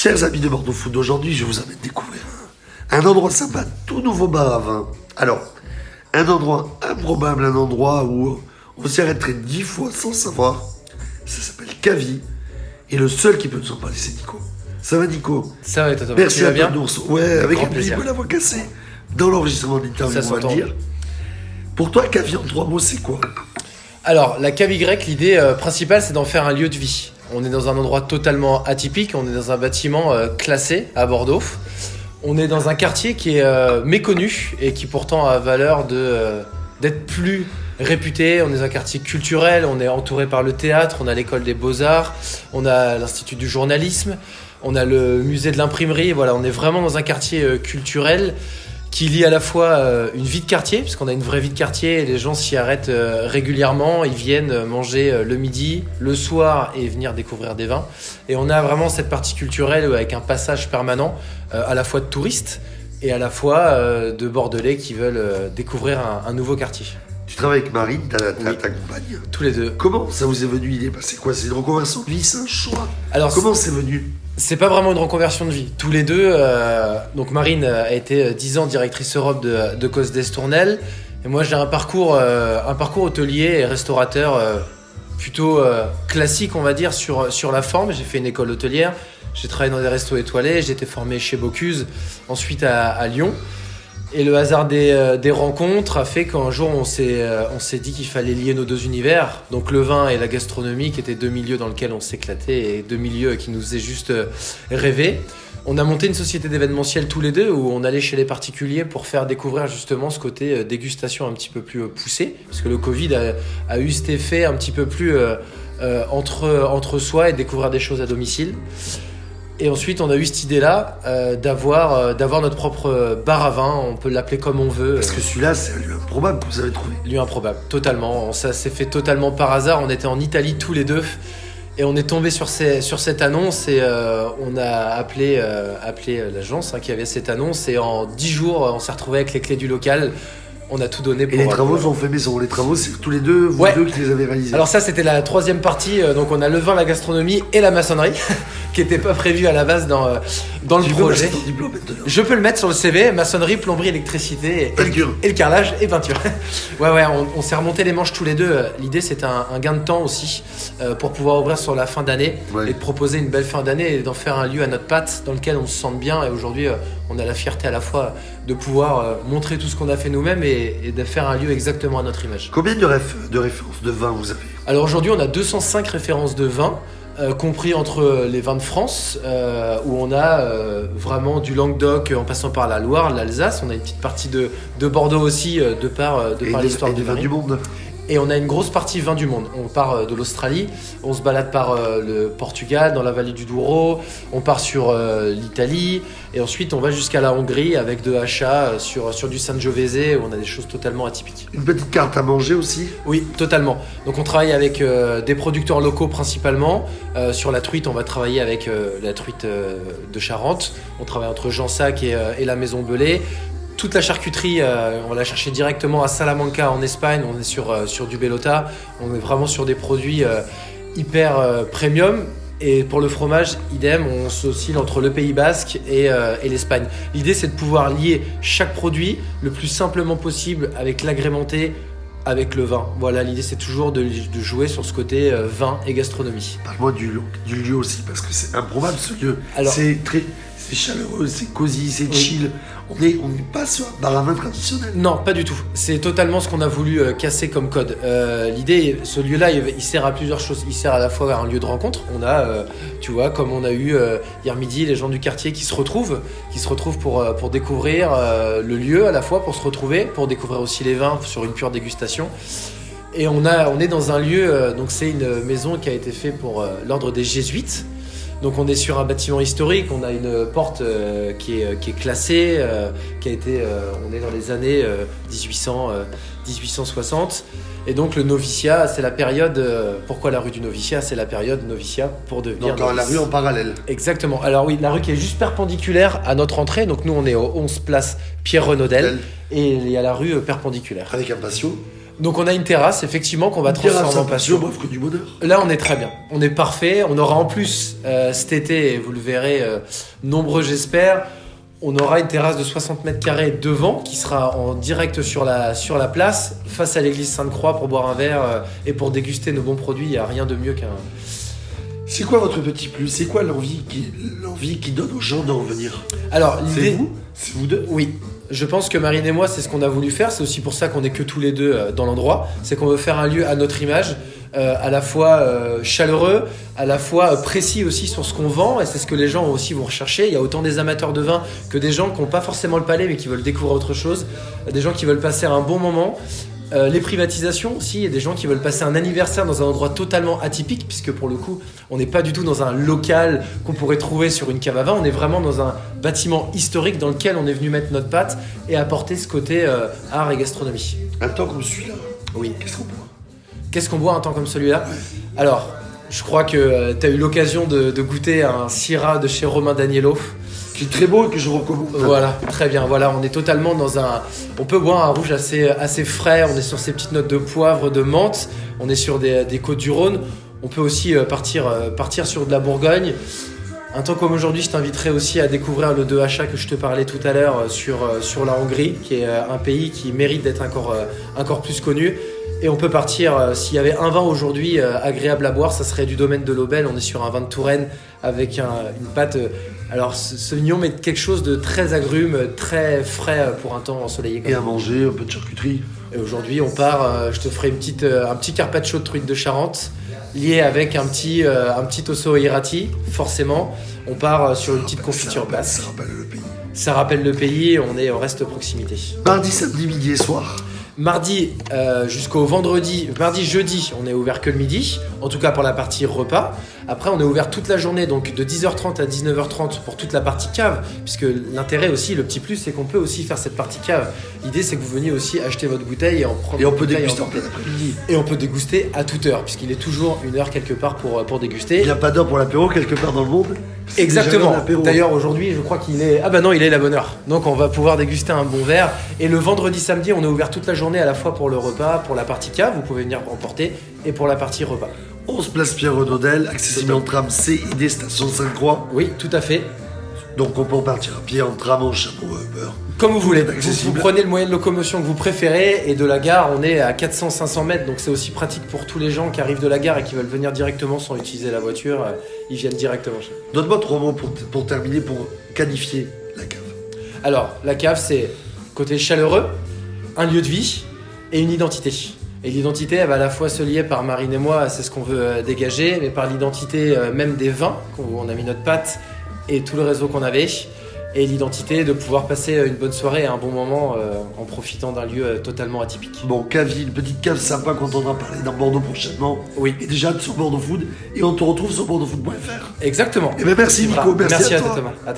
Chers amis de Bordeaux Food, aujourd'hui je vous amène découvrir un endroit sympa, tout nouveau bar à vin. Alors, un endroit improbable, un endroit où on s'y arrêterait dix fois sans savoir. Ça s'appelle Cavi. Et le seul qui peut nous en parler, c'est Nico. Ça va Nico? Ça va, Toto. Merci Tu vas à bien? toi d'ours. Ouais, avec un petit plaisir. peu la voix cassée. Dans l'enregistrement d'interview, Ça on va le dire. Pour toi, Cavi en trois mots, c'est quoi? Alors, la cave Y, l'idée euh, principale, c'est d'en faire un lieu de vie. On est dans un endroit totalement atypique, on est dans un bâtiment euh, classé à Bordeaux. On est dans un quartier qui est euh, méconnu et qui pourtant a valeur euh, d'être plus réputé. On est dans un quartier culturel, on est entouré par le théâtre, on a l'école des beaux-arts, on a l'Institut du journalisme, on a le musée de l'imprimerie. Voilà, on est vraiment dans un quartier culturel qui lie à la fois euh, une vie de quartier, puisqu'on a une vraie vie de quartier et les gens s'y arrêtent euh, régulièrement, ils viennent euh, manger le midi, le soir et venir découvrir des vins. Et on a vraiment cette partie culturelle avec un passage permanent à la fois de touristes et à la fois de Bordelais qui veulent découvrir un, un nouveau quartier. Tu travailles avec Marine, ta, Oui. compagne. Tous les deux. Comment ça vous est venu l'idée C'est quoi? C'est une reconversion? De vie, c'est un choix Alors, Comment c'est venu? C'est pas vraiment une reconversion de vie. Tous les deux, euh, donc Marine euh, a été euh, 10 ans directrice Europe de, de Cos d'Estournel. Et moi, j'ai un parcours, euh, parcours hôtelier et restaurateur euh, plutôt euh, classique, on va dire, sur, sur la forme. J'ai fait une école hôtelière, j'ai travaillé dans des restos étoilés, j'ai été formé chez Bocuse, ensuite à Lyon. Et le hasard des, euh, des rencontres a fait qu'un jour on s'est euh, on s'est dit qu'il fallait lier nos deux univers, donc le vin et la gastronomie, qui étaient deux milieux dans lesquels on s'éclatait et deux milieux qui nous faisaient juste euh, rêver. On a monté une société d'événementiel tous les deux où on allait chez les particuliers pour faire découvrir justement ce côté dégustation un petit peu plus poussé, parce que le Covid a, eu cet effet un petit peu plus entre, entre soi et découvrir des choses à domicile. Et ensuite, on a eu cette idée-là euh, d'avoir euh, d'avoir notre propre bar à vin. On peut l'appeler comme on veut. Parce que celui-là, c'est un lieu improbable que vous avez trouvé. Lieu improbable, totalement. Ça s'est fait totalement par hasard. On était en Italie tous les deux et on est tombé sur, ces, sur cette annonce et euh, on a appelé, appelé l'agence hein, qui avait cette annonce et en 10 jours, on s'est retrouvé avec les clés du local. On a tout donné pour. Et les travaux sont faits maison. Les travaux, c'est tous les deux, vous Ouais. deux qui les avez réalisés. Alors ça, c'était la troisième partie. euh, Donc on a le vin, la gastronomie et la maçonnerie, qui n'était pas prévu à la base dans, euh, dans le tu projet. diplôme. Je peux le mettre sur le CV, maçonnerie, plomberie, électricité et, le, et le carrelage et peinture. ouais, ouais, on, on s'est remonté les manches tous les deux. L'idée, c'était un, un gain de temps aussi euh, pour pouvoir ouvrir sur la fin d'année Ouais. et de proposer une belle fin d'année et d'en faire un lieu à notre patte dans lequel on se sente bien. Et aujourd'hui, euh, on a la fierté à la fois de pouvoir euh, montrer tout ce qu'on a fait nous-mêmes et, et de faire un lieu exactement à notre image. Combien de, réf- de références de vin vous avez Alors aujourd'hui, on a 205 références de vins, euh, compris entre les vins de France, euh, où on a euh, vraiment du Languedoc en passant par la Loire, l'Alsace. On a une petite partie de, de Bordeaux aussi, de par, de Et par des- l'histoire du vin. du monde Et on a une grosse partie vin du monde. On part euh, de l'Australie, on se balade par euh, le Portugal, dans la vallée du Douro, on part sur euh, l'Italie, et ensuite on va jusqu'à la Hongrie avec de Hacha euh, sur, sur du Sangiovese, où on a des choses totalement atypiques. Une petite carte à manger aussi? Oui, totalement. Donc on travaille avec des producteurs locaux principalement. Sur la truite, on va travailler avec la truite de Charente. On travaille entre Jansac et, et la Maison Belay. Toute la charcuterie, euh, on va la chercher directement à Salamanca en Espagne. On est sur, euh, sur du Bellota. On est vraiment sur des produits euh, hyper premium. Et pour le fromage, idem, on s'oscille entre le Pays Basque et, et l'Espagne. L'idée, c'est de pouvoir lier chaque produit le plus simplement possible avec l'agrémenté, avec le vin. Voilà, l'idée, c'est toujours de, de jouer sur ce côté euh, vin et gastronomie. Parle-moi du, lieu- du lieu aussi, parce que c'est improbable ce lieu. Alors- c'est très, c'est chaleureux, c'est cosy, c'est Oui. chill. On est, on n'est pas sur un bar à vin traditionnel. Non, pas du tout. C'est totalement ce qu'on a voulu euh, casser comme code. Euh, L'idée, ce lieu-là, il, sert à plusieurs choses. Il sert à la fois à un lieu de rencontre. On a, euh, tu vois, comme on a eu euh, hier midi, les gens du quartier qui se retrouvent, qui se retrouvent pour, pour découvrir le lieu à la fois, pour se retrouver, pour découvrir aussi les vins sur une pure dégustation. Et on, a, on est dans un lieu, donc c'est une maison qui a été faite pour l'ordre des jésuites. Donc on est sur un bâtiment historique, on a une porte euh, qui, est, qui est classée, euh, qui a été, euh, on est dans les années euh, 1800, euh, 1860. Et donc le noviciat, c'est la période. euh, pourquoi la rue du noviciat C'est la période noviciat pour devenir. Donc la rue en parallèle. Exactement. Alors oui, la rue qui est juste perpendiculaire à notre entrée. Donc nous on est au 11 place Pierre Renaudel et il y a la rue euh, perpendiculaire. Avec un patio. Donc on a une terrasse, effectivement, qu'on va transformer en passion, m'offre que du bonheur. Là, on est très bien. On est parfait. On aura en plus euh, cet été, et vous le verrez, euh, nombreux j'espère, on aura une terrasse de 60 mètres carrés devant qui sera en direct sur la, sur la place, face à l'église Sainte-Croix pour boire un verre euh, et pour déguster nos bons produits. Il n'y a rien de mieux qu'un. C'est quoi votre petit plus C'est quoi l'envie qui, l'envie qui donne aux gens d'en venir Alors, C'est l'idée. vous C'est vous deux Oui. Je pense que Marine et moi, c'est ce qu'on a voulu faire. C'est aussi pour ça qu'on est que tous les deux euh, dans l'endroit. C'est qu'on veut faire un lieu à notre image, euh, à la fois euh, chaleureux, à la fois précis aussi sur ce qu'on vend. Et c'est ce que les gens aussi vont rechercher. Il y a autant des amateurs de vin que des gens qui n'ont pas forcément le palais, mais qui veulent découvrir autre chose. Des gens qui veulent passer un bon moment. Euh, les privatisations aussi, il y a des gens qui veulent passer un anniversaire dans un endroit totalement atypique, puisque pour le coup, on n'est pas du tout dans un local qu'on pourrait trouver sur une cave à vin, on est vraiment dans un bâtiment historique dans lequel on est venu mettre notre patte et apporter ce côté euh, art et gastronomie. Un temps comme celui-là, Oui. qu'est-ce qu'on boit? Qu'est-ce qu'on boit un temps comme celui-là? Alors, je crois que tu as eu l'occasion de, de goûter un Syrah de chez Romain Daniello. Qui est très beau et que je recommande. Voilà, très bien. Voilà, on est totalement dans un. On peut boire un rouge assez, frais. On est sur ces petites notes de poivre, de menthe. On est sur des, côtes du Rhône. On peut aussi euh, partir, euh, partir sur de la Bourgogne. Un temps comme aujourd'hui, je t'inviterai aussi à découvrir le 2HA que je te parlais tout à l'heure euh, sur, la Hongrie, qui est un pays qui mérite d'être encore plus connu. Et on peut partir, euh, s'il y avait un vin aujourd'hui euh, agréable à boire, ça serait du domaine de l'Aubel. On est sur un vin de Touraine avec un- une pâte. euh, alors, ce met quelque chose de très agrume, très frais pour un temps ensoleillé. comme Et à manger, un peu de charcuterie. Et aujourd'hui, on part. je te ferai une petite, un petit carpaccio de truite de Charente, lié avec un petit, un petit osso irati, forcément. On part sur une petite confiture ça, basque. Ça rappelle le pays. Ça rappelle le pays. On est, on reste proximité. Mardi, samedi, midi et soir. Mardi euh, jusqu'au vendredi, mardi, jeudi, on est ouvert que le midi, en tout cas pour la partie repas. Après, on est ouvert toute la journée, donc de 10h30 à 19h30 pour toute la partie cave, puisque l'intérêt aussi, le petit plus, c'est qu'on peut aussi faire cette partie cave. L'idée, c'est que vous veniez aussi acheter votre bouteille et en prendre Et on peut déguster en plein après-midi. Et on peut déguster à toute heure, puisqu'il est toujours une heure quelque part pour, pour Il déguster. n'y a pas d'heure pour l'apéro quelque part dans le monde. Exactement. D'ailleurs, aujourd'hui, je crois qu'il est. Ah bah non, il est la bonne heure. Donc, on va pouvoir déguster un bon verre. Et le vendredi, samedi, on est ouvert toute la journée à la fois pour le repas, pour la partie cave, vous pouvez venir emporter, et pour la partie repas. 11 place Pierre Renaudel, accessible en tram CID Station Sainte-Croix. Oui, tout à fait. Donc on peut partir à pied, en tram, en chameau, Uber. Comme vous voulez. Vous, vous prenez le moyen de locomotion que vous préférez, et de la gare, on est à 400-500 mètres. Donc, c'est aussi pratique pour tous les gens qui arrivent de la gare et qui veulent venir directement sans utiliser la voiture. Euh, Ils viennent directement chez nous. Donne-moi trois mots pour, pour terminer, pour qualifier la cave. Alors, la cave, c'est côté chaleureux, un lieu de vie et une identité. Et l'identité, elle va à la fois se lier par Marine et moi, c'est ce qu'on veut euh, dégager, mais par l'identité euh, même des vins, où on a mis notre patte et tout le réseau qu'on avait. Et l'identité de pouvoir passer euh, une bonne soirée et un bon moment en profitant d'un lieu totalement atypique. Bon, cave, une petite cave sympa qu'on entendra parler dans Bordeaux prochainement. Oui, Et déjà sur Bordeaux Food. Et on te retrouve sur bordeauxfood.fr. exactement. Eh ben merci, Nico, merci à toi. Thomas. À